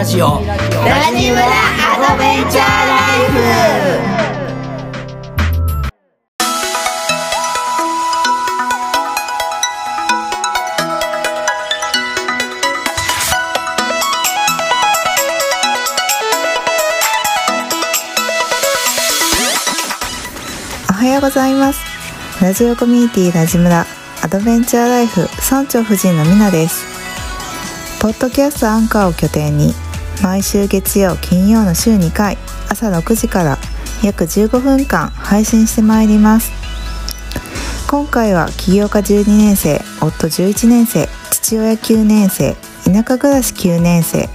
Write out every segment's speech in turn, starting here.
ラジオ。ラジムラアドベンチャーライフ。おはようございます。ラジオコミュニティラジムラアドベンチャーライフ村長夫人のみなです。ポッドキャストアンカーを拠点に毎週月曜金曜の週2回朝6時から約15分間配信してまいります。今回は起業家12年生夫11年生父親9年生田舎暮らし9年生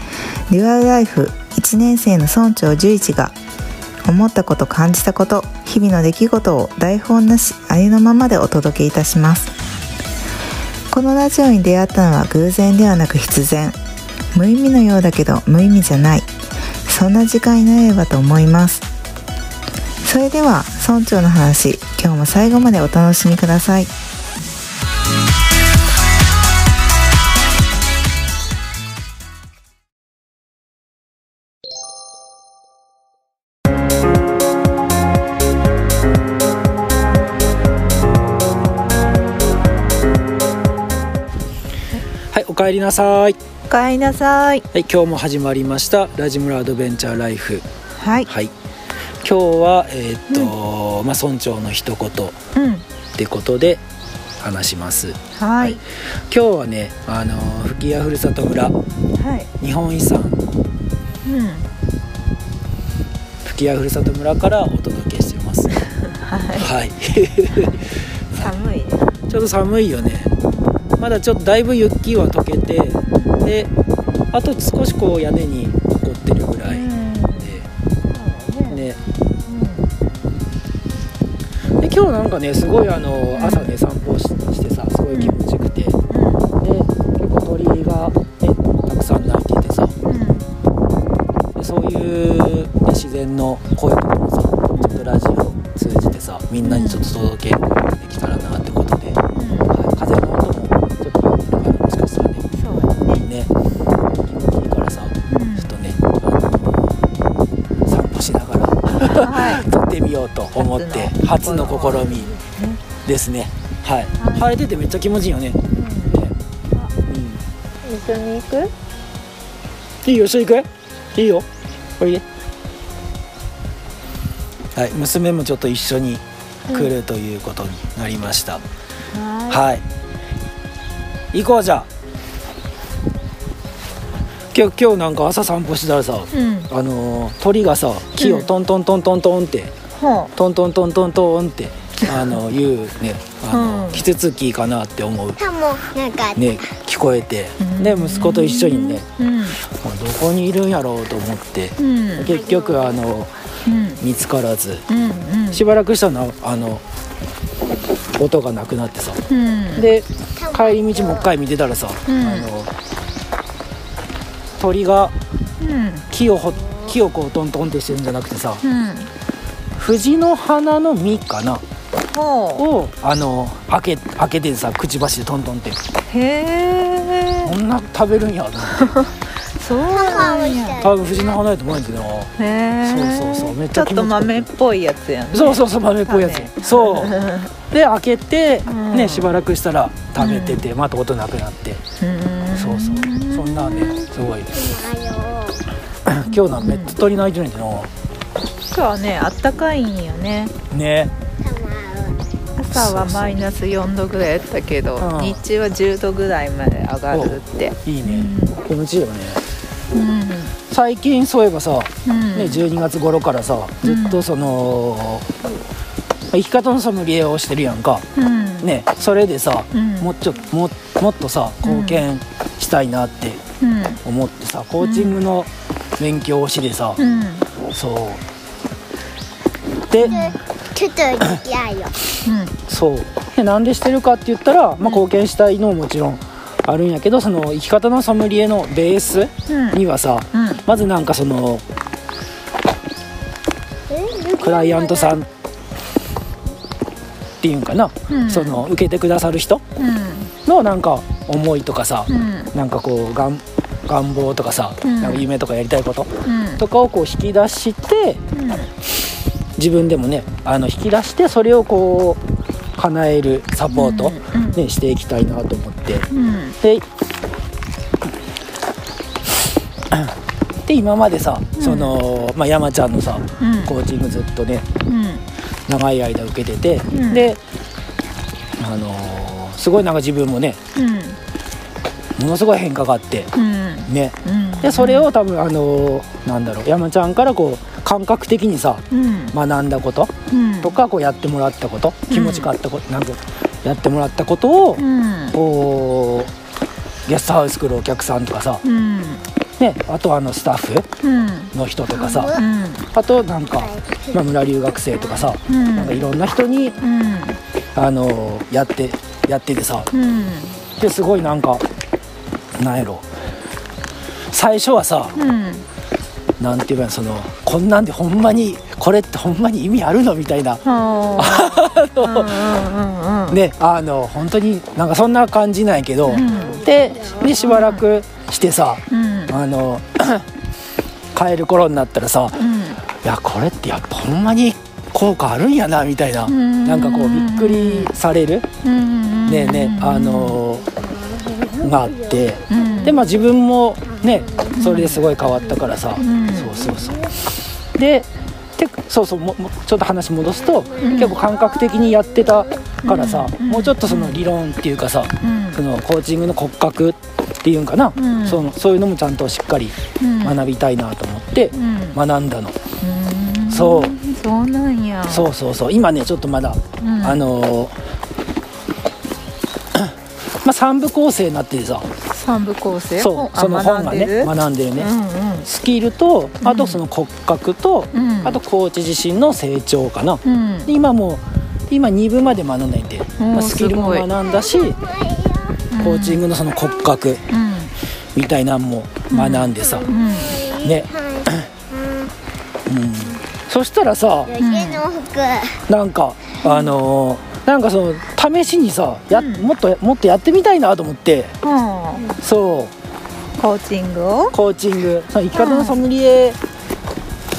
デュアルライフ1年生の村長11が思ったこと感じたこと日々の出来事を台本なしありのままでお届けいたします。このラジオに出会ったのは偶然ではなく必然。無意味のようだけど無意味じゃない。そんな時間になればと思います。それでは村長の話今日も最後までお楽しみください。はいお帰りなさい。おかえりなさい。はい今日も始まりましたラジムラアドベンチャーライフ。はい。はい。今日はえーっと、まあ村長の一言。っうん。てことで話します。はい。今日はねあの吹屋ふるさと村。はい。日本遺産。うん。吹屋ふるさと村からお届けしてます。はい。はい。寒いね。ちょっと寒いよね。まだちょっとだいぶ雪は溶けてであと少しこう屋根に残ってるぐらいで、ね。で今日なんかねすごいあの朝ね散歩ししてさすごい気持ちよくて、で結構鳥がねたくさん鳴いててさ。でそういう、ね、自然の声とかもさちょっとラジオ通じてさみんなにちょっと届けようと思って初の試みですね。はい、はい晴れててめっちゃ気持ちいいよね、ね一緒に行く？うん、いいよ一緒に行く？いいよ。おいで。はい。娘もちょっと一緒に来るということになりました、ははい。行こうじゃあ。今日今日なんか朝散歩したらさいうん。あのー鳥がさ木をトントントントントンって、ほトントントントントンってあの言うね。あの、うん。キツツキかなって思う。かもなんかね聞こえて。うん。で息子と一緒にね。ううん。まあどこにいるんやろうと思って。うん。結局あのうん。見つからず。うんうん。しばらくしたらあの音がなくなってさ。うん。で帰り道もう一回見てたらさ、うん。あの鳥がうん。木をほ木をこうトントンってしてるんじゃなくてさうん藤の花の実かな？ほをあの開け開けてさくちばしでトントンって。うへえ。こんな食べるんやと思って。そうなんや。多分藤の花やと思うんやけど。なへえ。そうそうそう。めっちゃちょっと豆っぽいやつやね。そうそうそう豆っぽいやつ。種そう。で開けて、うん。ねしばらくしたら食べてて、また音なくなって。うん。そうそう。そんなねすごい 今日なんめっちゃ鳥鳴いてるんやけど今日はねあったかいんよね。ね。朝はマイナス4度ぐらいやったけどうん。日中は10度ぐらいまで上がるって。いいね。気持ちいいよね。うん。最近そういえばさ、うん。ね、12月頃からさずっとその、生き方のソムリエをしてるやんか。うん。ねそれでさ、うん。もうちょももっとさ貢献したいなってうん。思ってさコーチングの勉強をしてさ、うん。そうで、ちょっと嫌よ。そう。でなんでしてるかって言ったら、まあ、貢献したいのももちろんあるんやけどその生き方のソムリエのベースうん。にはさ、うん。まずなんかそのクライアントさんっていうんかな、うん。その受けてくださる人うん。のなんか思いとかさ、うん。なんかこうがん願望とかさ、うん。なんか夢とかやりたいことうん。とかをこう引き出して自分でもねあの引き出してそれをこう叶えるサポート、うんうん。ね、していきたいなと思って。うん。でで今までさ、その、まあ、山ちゃんのさ、うん。コーチングずっとねうん。長い間受けてて、うん。であのーすごいなんか自分もねものすごい変化があってうん。ね。うん。でそれを多分あのーなんだろう山ちゃんからこう感覚的にさうん。学んだことうん。とかこうやってもらったこと気持ちがあったことなんかやってもらったことをうん。こうゲストハウス来るお客さんとかさ、うん。ね、あとあのスタッフうん。の人とかさうん。あとなんか、まあ、村留学生とかさうん。なんかいろんな人にうん。あのやってやっててさうん。ですごいなんかなんやろ。最初はさうんなんて言えばそのこんなんでほんまにこれってほんまに意味あるのみたいな。ね あの本当になんかそんな感じなんやけど、うん。ででしばらくしてさうん。あの 帰る頃になったらさうん。いやこれってやっぱほんまに効果あるんやなみたいなうん。なんかこうびっくりされる。うんねえねあのがあってうん。でまあ自分もねそれですごい変わったからさ。んそうそうそう。ででそうそうももちょっと話戻すとん。結構感覚的にやってたからさうん。もうちょっとその理論っていうかさうん。そのコーチングの骨格っていうんかな。うん。そのそういうのもちゃんとしっかりうん。学びたいなと思ってうん。学んだの。うん。そう。そうなんや。そうそうそう。今ねちょっとまだうん。あのーまあ3部構成になっててさ。三部構成？そうその本がね学んでる？ね、スキルとあとその骨格と、うん。うんあとコーチ自身の成長かな、うん。今もう今2部まで学んだんで、まあ、スキルも学んだしコーチングのその骨格うん。みたいなんも学んでさ、うん。ね、うん、そしたらさ余計の服なんかあのーなんかその試しにさや、うん。もっともっとやってみたいなと思って。うん。そう。コーチングを？コーチング。その生き方のソムリエ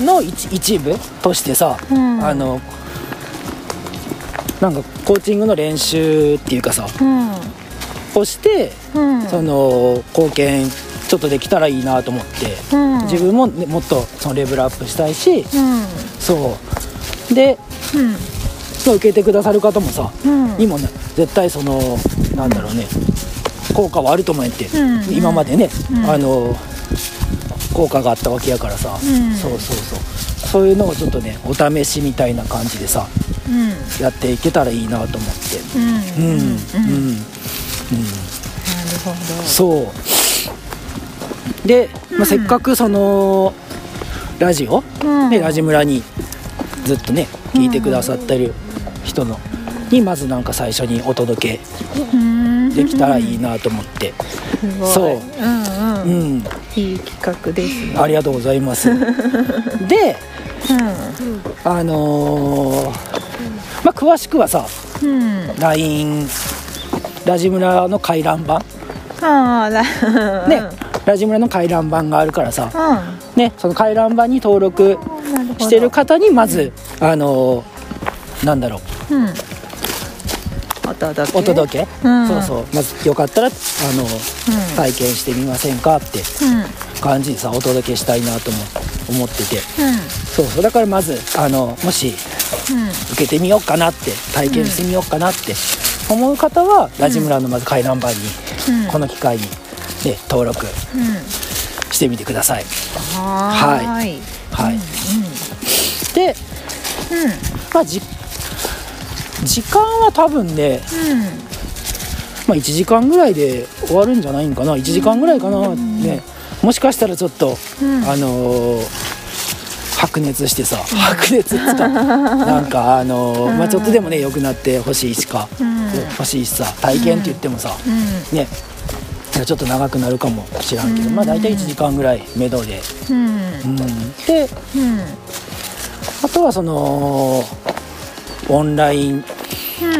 の一一部としてさ、うん。あのなんかコーチングの練習っていうかさうん。をして、うん。その貢献ちょっとできたらいいなと思って、うん。自分も、ね、もっとそのレベルアップしたいし、うん。そう。でうん受けてくださる方もさ、うん。にもね絶対そのなんだろうね効果はあると思えって、うん今までね、うん。あの効果があったわけやからさ、ん。そうそうそう。そういうのをちょっとねお試しみたいな感じでさうん。やっていけたらいいなと思って。うん。うん。うん、うん。なるほど。そう。で、まあ、せっかくそのラジオ、うん。ねラジ村にずっとね聞いてくださってる人のにまずなんか最初にお届けうん。できたらいいなと思って、そう。うんううん。ん、いい企画ですね。ありがとうございます。で、あのーまあ詳しくはさ、うん。うん LINE ラジ村の回覧板。ああらね、ラジ村の回覧板があるからさ、うん。ね、その回覧板に登録してる方にまず、あのーなんだろううん。お届け？お届け、うん。そうそう。まずよかったらあのうん。体験してみませんかってうん。感じでさお届けしたいなと思思ってて。うん。そうそう。だからまずあのもしうん。受けてみようかなって体験してみようかなって思う方は、ラジ村のまず回覧板に、うん。この機会に、ね、登録うん。してみてください。はーい。はい、うんで、うん。まあ、じ時間は多分ね、まあ、1時間ぐらいで終わるんじゃないんかな1時間ぐらいかな、ね。もしかしたらちょっと、うん。あのー白熱してさ白熱っつう。か なんかあのーまあ、ちょっとでもね良くなってほしいしか、うん。欲しいしさ体験って言ってもさ、うん。ね。ちょっと長くなるかもしらんけど、まあ大体1時間ぐらい目処で、うん。うん、でうん。あとはそのオンラインうん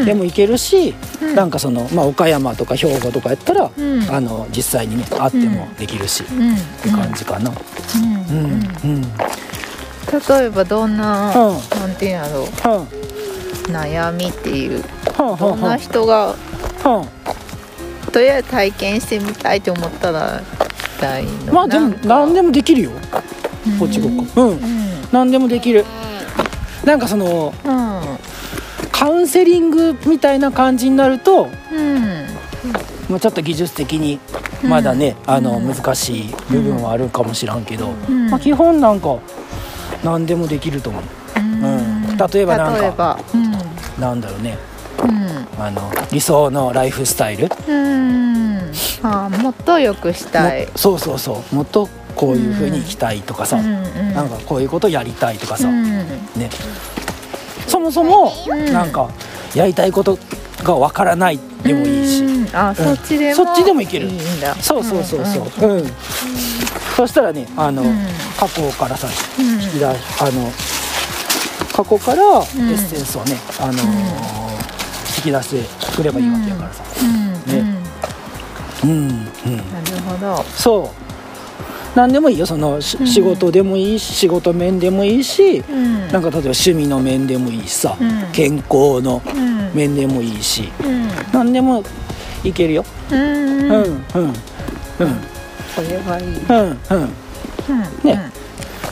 でも行けるし、うん。なんかその、まあ、岡山とか兵庫とかやったら、うん。あの実際にね会ってもできるし、うん。って感じかな。例えばどんな、うん。なんていうんやろう。は悩みっていうどんなは人がとりあえず体験してみたいと思ったらたいのあまあでも何でもできるよ。こっちごっこ。うん。うん。何でもできる。なんかそのうんカウンセリングみたいな感じになるとうん。まあちょっと技術的にまだね、あのうん難しい部分はあるかもしらんけど、うん。まあ、基本なんか何でもできると思う。うん。例えばなんかうん。なんだろうね。うん。あの理想のライフスタイル。うん。あーもっと良くしたい。もそうそうそう。もっとこういう風に生きたいとかさ、うん。うん。なんかこういうことやりたいとかさ、うん。ねそもそもうん。なんかやりたいことがわからないでもいいし、うん。あそっちでも。そっちでもいける。いいんだ。そうそうそうそう。うん、そしたらねあの、うん。過去からさうん引き出あの過去からエん。ッセンスをね、あのー引き出してくればいいわけやからさうん。ねうんうんなるほどそう何でもいいよその仕事でもいいし仕事面でもいいし、うん。なんか例えば趣味の面でもいいしさ、うん。健康のうん。面でもいいしうん。何でもいけるよ。うん。うんうんうん。これはいい。うんうん。うんね。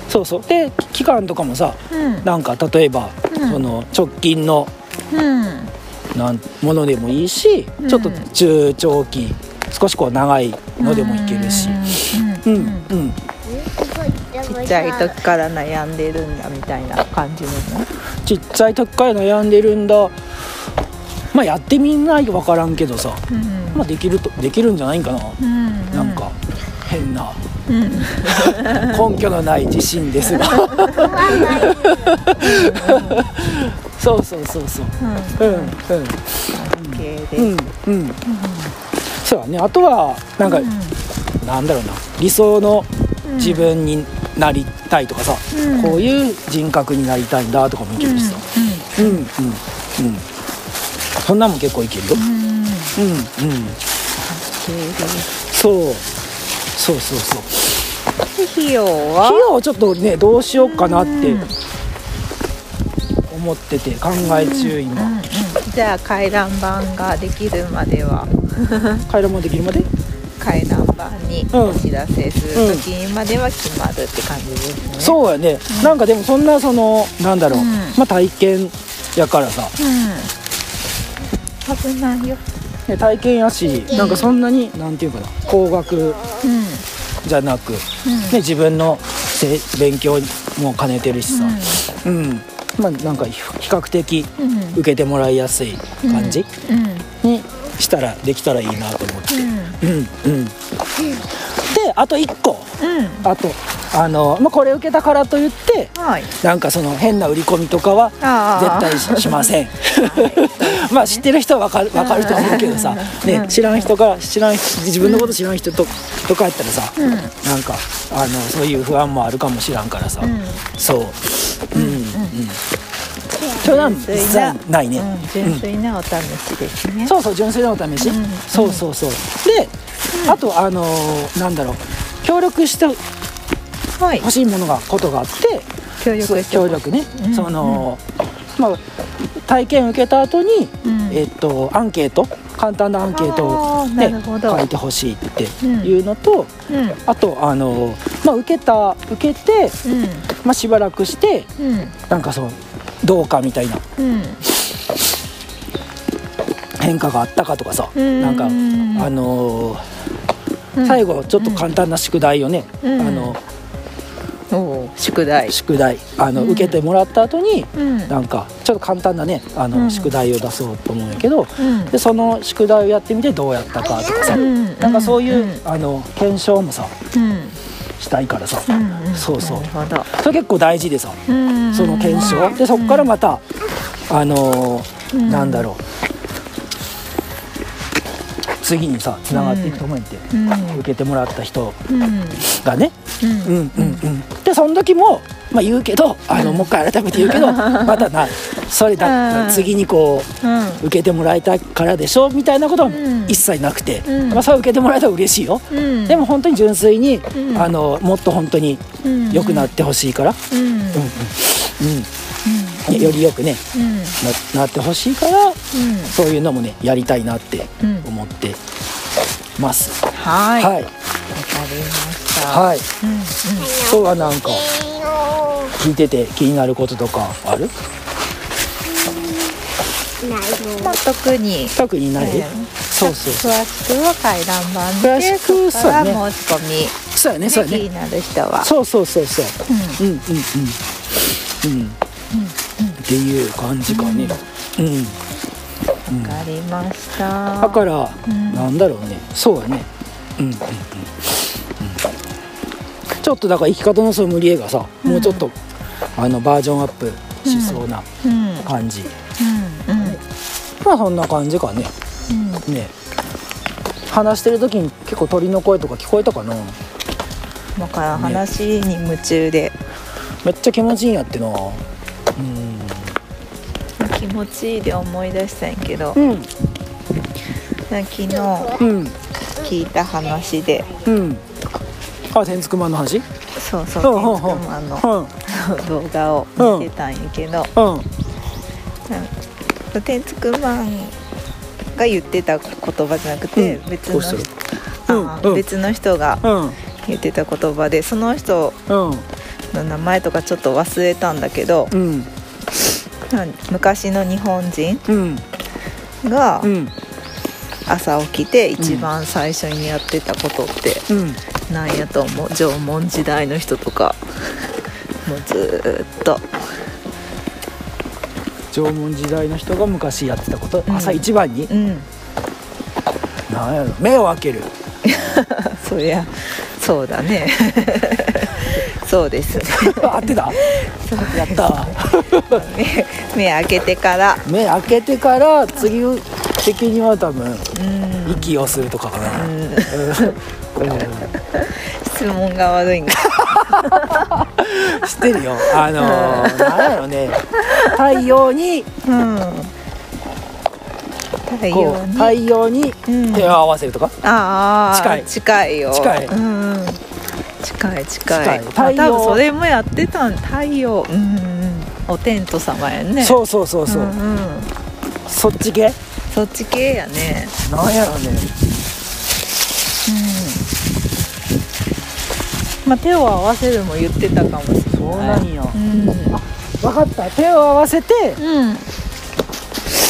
そうそう。で期間とかもさうん。なんか例えば、うん。その直近のうん。なんものでもいいし、うん。ちょっと中長期少しこう長いのでもいけるしううんんうんちっちゃい時から悩んでるんだみたいな感じのね。ちっちゃい時から悩んでるんだ。まあやってみないと分からんけどさ、うん。まあ、できるとできるんじゃないかな、うん。なんか変な。うん。根拠のない自信ですが。そうそうそうそう。うん。うんうん。OK です。うんうん。そうだね。あとはなんか、なんだろうな。理想の自分になりたいとかさ、うん。こういう人格になりたいんだとかもいけるしさ。うんうん。うんそんなんも結構いけるよ。うん。うんうん。そう。そうそうそう。で費用は？費用ちょっとねどうしようかなってうん。思ってて考え中今、うんうんじゃあ回覧板ができるまでは。回覧もできるまで？回覧板にうん。お知らせする時までは決まるって感じですね。そうやね、なんかでもそんなそのなんだろう、うん。まあ体験やからさ、うん。危ないよ。ね、体験やし、なんかそんなになんていうかな。高額うん。じゃなく、ね、うん。自分のせ勉強も兼ねてるしさ。うん、まあなんか比較的うん。受けてもらいやすい感じうん。にしたらできたらいいなと思ってうんうん。うんであと1個。うん。あとあの、まあ、これ受けたからといってはい。なんかその変な売り込みとかは絶対ししません。まあ知ってる人は分かる分かると思うけどさ、ね、知らん人から知らん人自分のこと知らん人ととかやったらさ、うん。なんかあのそういう不安もあるかもしらんからさ、うん。そう。うん。うんそれは実際ないね、うん純粋なお試しですね。そうそう純粋なお試し、うん。そうそうそう。で、あとあのーなんだろう。協力してはい。欲しいものがことがあって協力協力ね、うんその、まあ体験受けた後に、うん。えっとアンケート。簡単なアンケートをね書いてほしいっていうのと、うん。あとあのまあ受けた受けて、うん。まあ、しばらくしてうん。なんかそうどうかみたいな。うん。変化があったかとかさ、うん。なんかあのーうん。最後ちょっと簡単な宿題をね、うん。あの宿題。宿題あの、うん。受けてもらった後にうん。なんかちょっと簡単なねあの、うん。宿題を出そうと思うんやけどうん。でその宿題をやってみてどうやったかとかさ、うん。なんかそういう、うん。あの検証もさうんしたいからさ、うんうん。そうそう。それ結構大事でさ。うんその検証。でそこからまたあのーうん。なんだろう。次にさつながっていくと思うんやって、うん。受けてもらった人うん。がね。うん。うんうんうん。でその時もまあ言うけどあのもう一回改めて言うけど またなそれだうん。次にこううん。受けてもらいたいからでしょみたいなことはん。一切なくて、うん。まあ、それは受けてもらえたら嬉しいよ、うん。でも本当に純粋に、ん。あのもっと本当にうん。良くなってほしいから、うん。うんうん。うん。うん、よりよくねうん。ななってほしいからそういうのもねやりたいなってうん。思ってます、はい。わ、はい。かりました。はい。うんうん。そうはなんか聞いてて気になることとかある？まあ特に。特にない、うんそうそうそう。詳しくは回覧板詳しでくそこから申し込み。そうやねそうやね。気になる人は。そうそうそうそう。うん。うんうんうん。うん。っていう感じかね。うん、わかりました。だから、うん。なんだろうね。そうやね。うんうんうん。うん。ちょっとだから生き方のソムリエがさ、もうちょっとあのバージョンアップしそうなうん。感じ、うん。うん。まあそんな感じかね。うん。ね。話してる時に結構鳥の声とか聞こえたかな。だから話に夢中で、めっちゃ気持ちいいんやってな。うん。気持ちいいで思い出したんやけど、うん。昨日うん。聞いた話で。うん。あ天竺マンの話？そうそう天竺マンのうん動画を見てたんやけど、うん。天竺マンが言ってた言葉じゃなくて、うん。別の人うん。うん。別の人がうん。言ってた言葉でその人うん。の名前とかちょっと忘れたんだけど、うん。昔の日本人うん。がうん。朝起きて一番最初にやってたことってうん。なんやと思う？縄文時代の人とかもうずーっと。縄文時代の人が昔やってたこと、うん。朝一番に？うん。なんやろ目を開ける。そりゃそうだね。そうです 合ってた？やった。目目開けてから。目開けてから次的には多分うん。息をするとかかな、うん。うん質問が悪いんだ。知ってるよ。あのー、なんやろね。太陽に。うん。太陽に。太陽にうん。手を合わせるとか、ああ近い。近いよ。近い。うん。うん近い近い。近い。まあ太陽多分それもやってたん太陽うん。うんお天道様やね。そうそうそうそう、んうん。そっち系？そっち系やね。なんやろねうんまあ手を合わせるも言ってたかもしれない。そうなんや。うん。分かった。手を合わせてうん。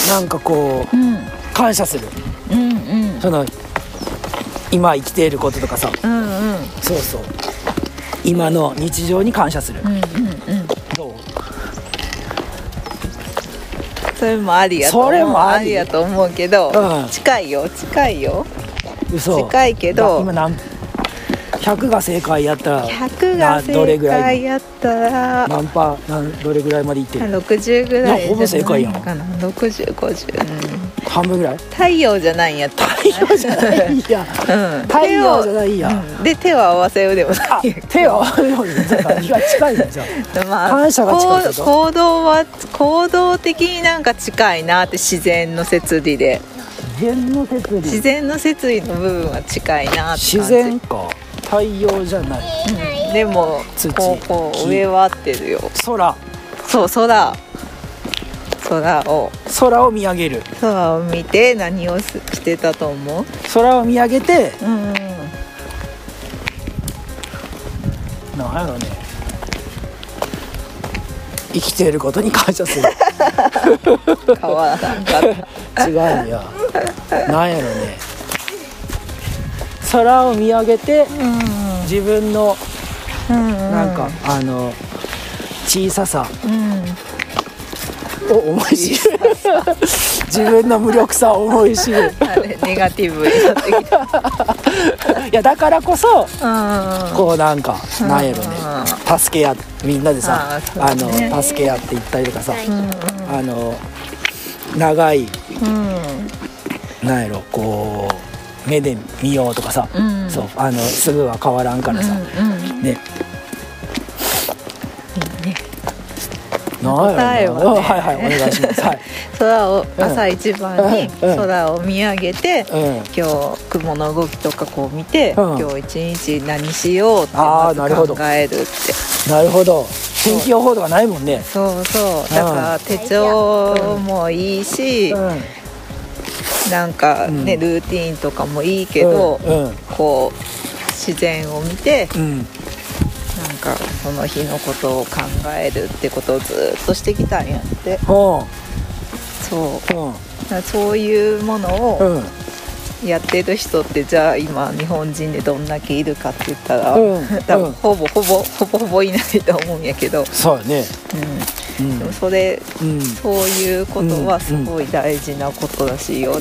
なんかこううん。感謝する。うんうん。その今生きていることとかさ。うんうん。そうそう。今の日常に感謝する、うんうんうん。どう？それもありやと思う。それもあり？やと思うけど、うん。近いよ近いよ。嘘。近いけど。今何100が正解やったら100が正解やったら。何パーどれぐらいまでいってる？60ぐらいほぼ正解やん。じゃないかな6050、うん、半分ぐらい？太陽じゃないんや太陽じゃないや。うん、太陽じゃないや。うん。で手を合わせようでもな手を合わせるように何が近いんじゃん。まあ、感謝が近い行行動は行動的になんか近いなって自然の摂理で。自然の摂自理然の摂理の部分は近いなって感じ。自然か太陽じゃない。うん。でも土。こうこ木う上は合ってるよ。空。そう空。空を。空を見上げる。空を見て何をすしてたと思う？空を見上げて。うん。うんなんやろね。生きていることに感謝する。変わらなかった。違うんや。なんやろね空を見上げて自分のうんうん。なんか、あの小ささ。うん。を思い知る。自分の無力さを思い知る。あれネガティブになってきた。いやだからこそうんこうなんかなんやろね。助け合ってみんなでさあーそうあの助け合っていったりとかさ。うん。あの長いうん。なんやろこう目で見ようとかさ、うん。そうあのすぐは変わらんからさ、うんうん。ね。答えはね。はいはいお願いします。はい。空をうん。朝一番にうんうん。空を見上げて、うん。今日雲の動きとかこう見て、うん。今日一日何しようってあまずーなるほど。考えるって。なるほど。天気予報とかないもんね。そうそう。だから手帳もいいし、うんなんかね、うん。ルーティンとかもいいけど、うん。こう自然を見てうん。なんかその日のことを考えるってことをずっとしてきたんやって。ほそう。そういうものをうん。やってる人ってじゃあ今日本人でどんだけいるかって言ったら、うん。多分うんほぼほぼほぼほぼいないと思うんやけど、そうやね。う、うんんでもそれうんそういうことはすごい大事なことらしいよ、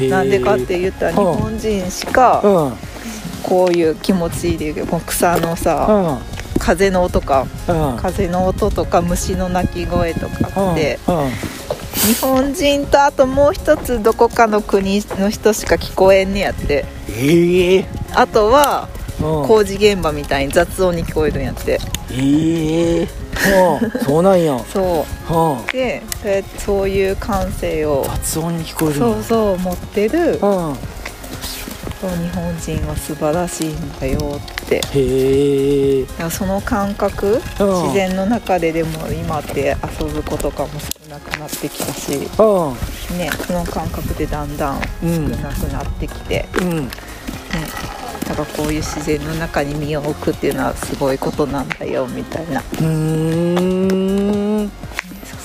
なんでかって言ったら日うん本人しかこういう気持ちいいで草のさ風の音かうん。風の音とか虫の鳴き声とかって日本人とあともう一つどこかの国の人しか聞こえんねやって。ええ。あとはうん。工事現場みたいに雑音に聞こえるんやって。ええうんそうなんや。そう。んうででそういう感性を雑音に聞こえるそうそう持ってるうん。そう日本人は素晴らしいんだよって。へえ。その感覚うん。自然の中ででも今って遊ぶ子とかも少なくなってきたしうん。ねその感覚でだんだん少なくなってきて、うん。ね、だからこういう自然の中に身を置くっていうのはすごいことなんだよみたいな。うーん。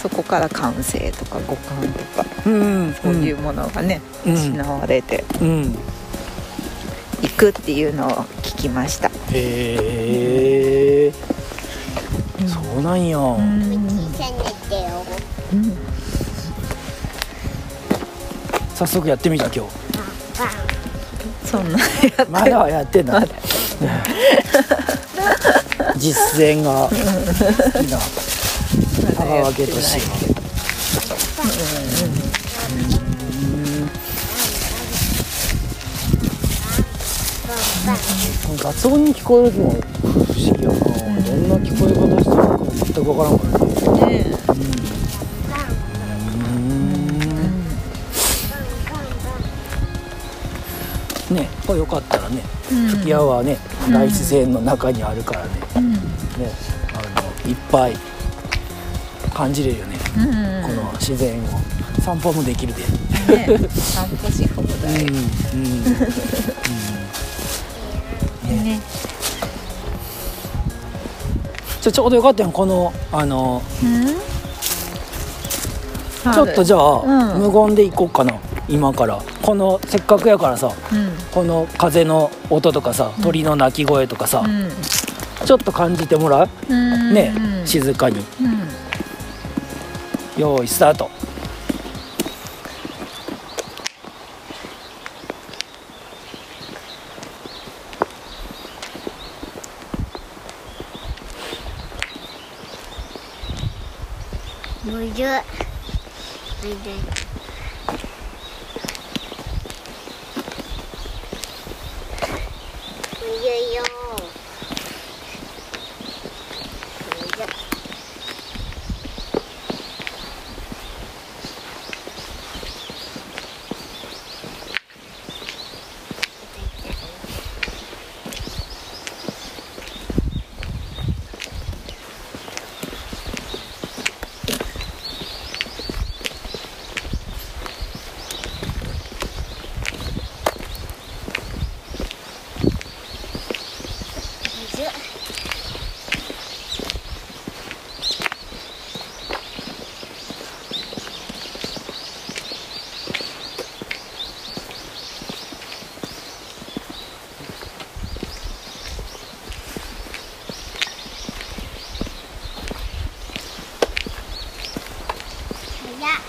そこから感性とか五感とか。うん。そういうものがね、うん。失われてうん。いくっていうのを聞きました。へえそうなんや。うん。早速やってみた今日そんなまだはやってんだ。実践が。好きな。香川家として雑音に聞こえるの不思議やな、どんな聞こえ方してるのか全く分からんからね。ねねこれよかったらねうん。吹屋はね大自然の中にあるからね,、うん。ねあのいっぱい感じれるよね、うん。この自然を。散歩もできるで、ね散歩し放題、うんうん。ね。じゃあちょうどよかったよこのあのうん。ちょっとじゃあ、うん。無言で行こうかな今からこのせっかくやからさうん。この風の音とかさ鳥の鳴き声とかさ、うん。ちょっと感じてもらう？うん。ね、うん。静かに。うん。用意スタート。むずい。むずい。むずいよ。むずい。むずい。早っ。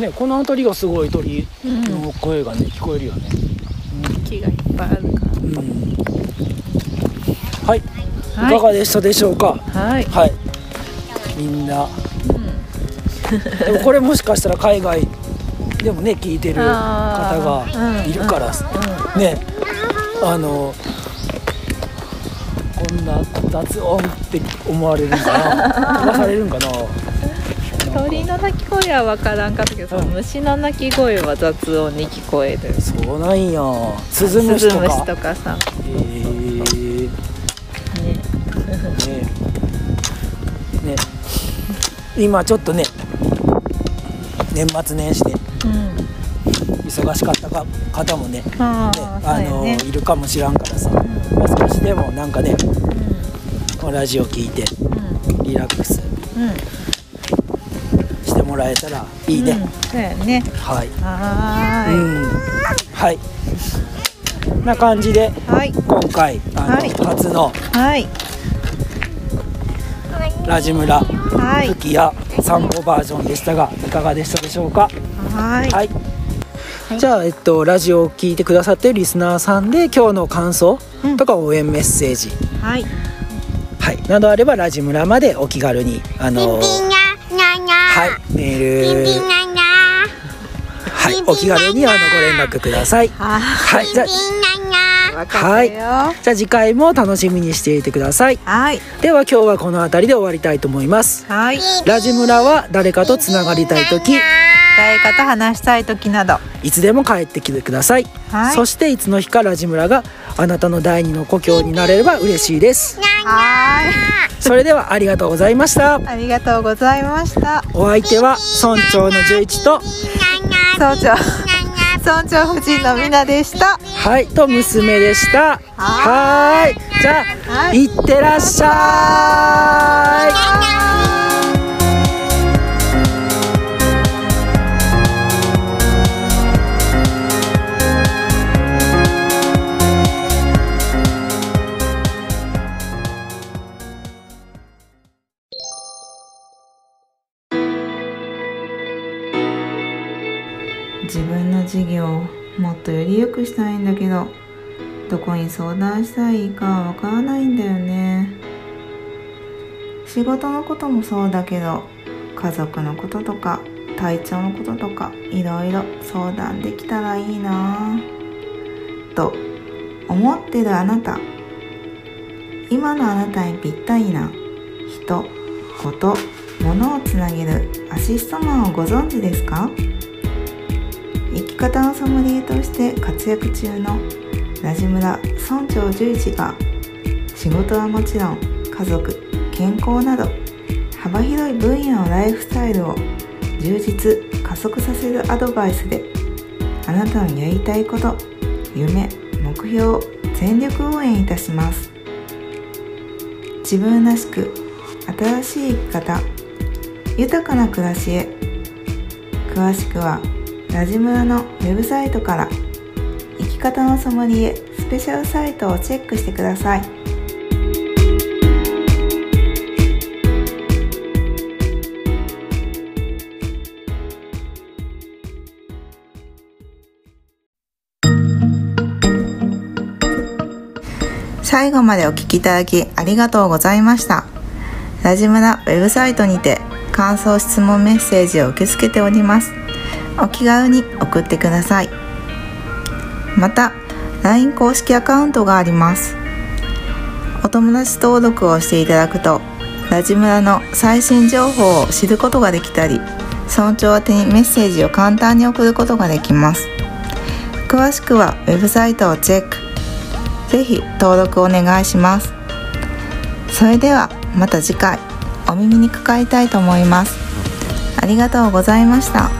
ねこの辺りがすごい鳥の声がね聞こえるよね。木がいっぱいあるかうん。はい、い、はい。かがでしたでしょうか？らはい、はい。みんな。うん。でもこれもしかしたら海外でもね聞いてる方がいるから、ね。あのこんな雑音って思われるんかな飛ばされるんかな？鳥の鳴き声は分からんかったけど、その虫の鳴き声は雑音に聞こえる。そうなんや。スズムシとか。とか。さ、へえね、ね。ね今ちょっとね年末年始で。うん。忙しかったか方もねねあのねいるかもしらんからさ、まあ少しでもなんかねこのラジオ聞いてうん。リラックス。うんらえたらいいね、うんそうやね。はい、はーい、うん。はい。な感じではい。今回あの、はい。初のはい。ラジ村はい。吹きや散歩バージョンでしたがいかがでしたでしょうか？はい。はい、じゃあ、えっと、ラジオを聞いてくださってるリスナーさんで今日の感想うん。とか応援メッセージ、はい。はい、などあればラジ村までお気軽にあのピはいメピンピールンニャニャはいお気軽にあのご連絡ください。ははいじゃあ分かったよじゃあ次回も楽しみにしていてください。はい。では今日はこの辺りで終わりたいと思います。はい。ラジ村は誰かとつながりたい時。誰かと話したい時など。いつでも帰ってきてください、はい。そしていつの日かラジ村があなたの第二の故郷になれれば嬉しいです。はい。それではありがとうございました。ありがとうございました。お相手は村長の十一と。村長。村長夫人のみなでしたはいと娘でした。はーい。じゃあ、はい。いってらっしゃい。自分の事業をもっとより良くしたいんだけどどこに相談したらいいかわからないんだよね。仕事のこともそうだけど家族のこととか体調のこととかいろいろ相談できたらいいな。ぁと思ってるあなた。今のあなたにぴったりな人こと物をつなげるアシストマンをご存知ですか？方のソムリエとして活躍中のラジ村村長十一が仕事はもちろん家族健康など幅広い分野のライフスタイルを充実加速させるアドバイスであなたのやりたいこと夢目標を全力応援いたします。自分らしく新しい生き方豊かな暮らしへ詳しくはラジムラのウェブサイトから生き方のソムリエスペシャルサイトをチェックしてください。最後までお聞きいただきありがとうございました。ラジムラウェブサイトにて感想質問メッセージを受け付けております。お気軽に送ってください。また LINE 公式アカウントがあります。お友達登録をしていただくとラジムラの最新情報を知ることができたり村長宛てにメッセージを簡単に送ることができます。詳しくはウェブサイトをチェック。ぜひ登録お願いします。それではまた次回お耳にかかりたいと思います。ありがとうございました。